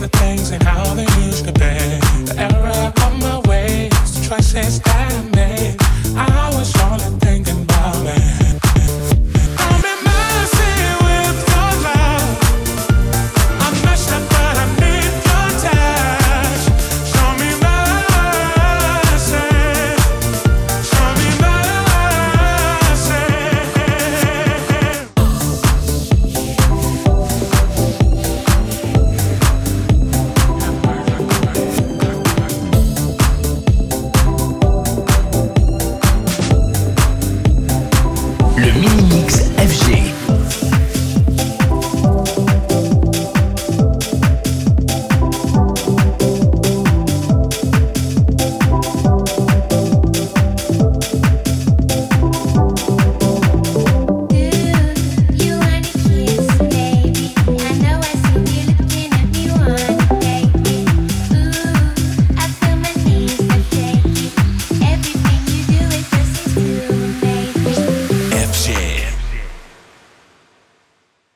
the things and how they used to be. The era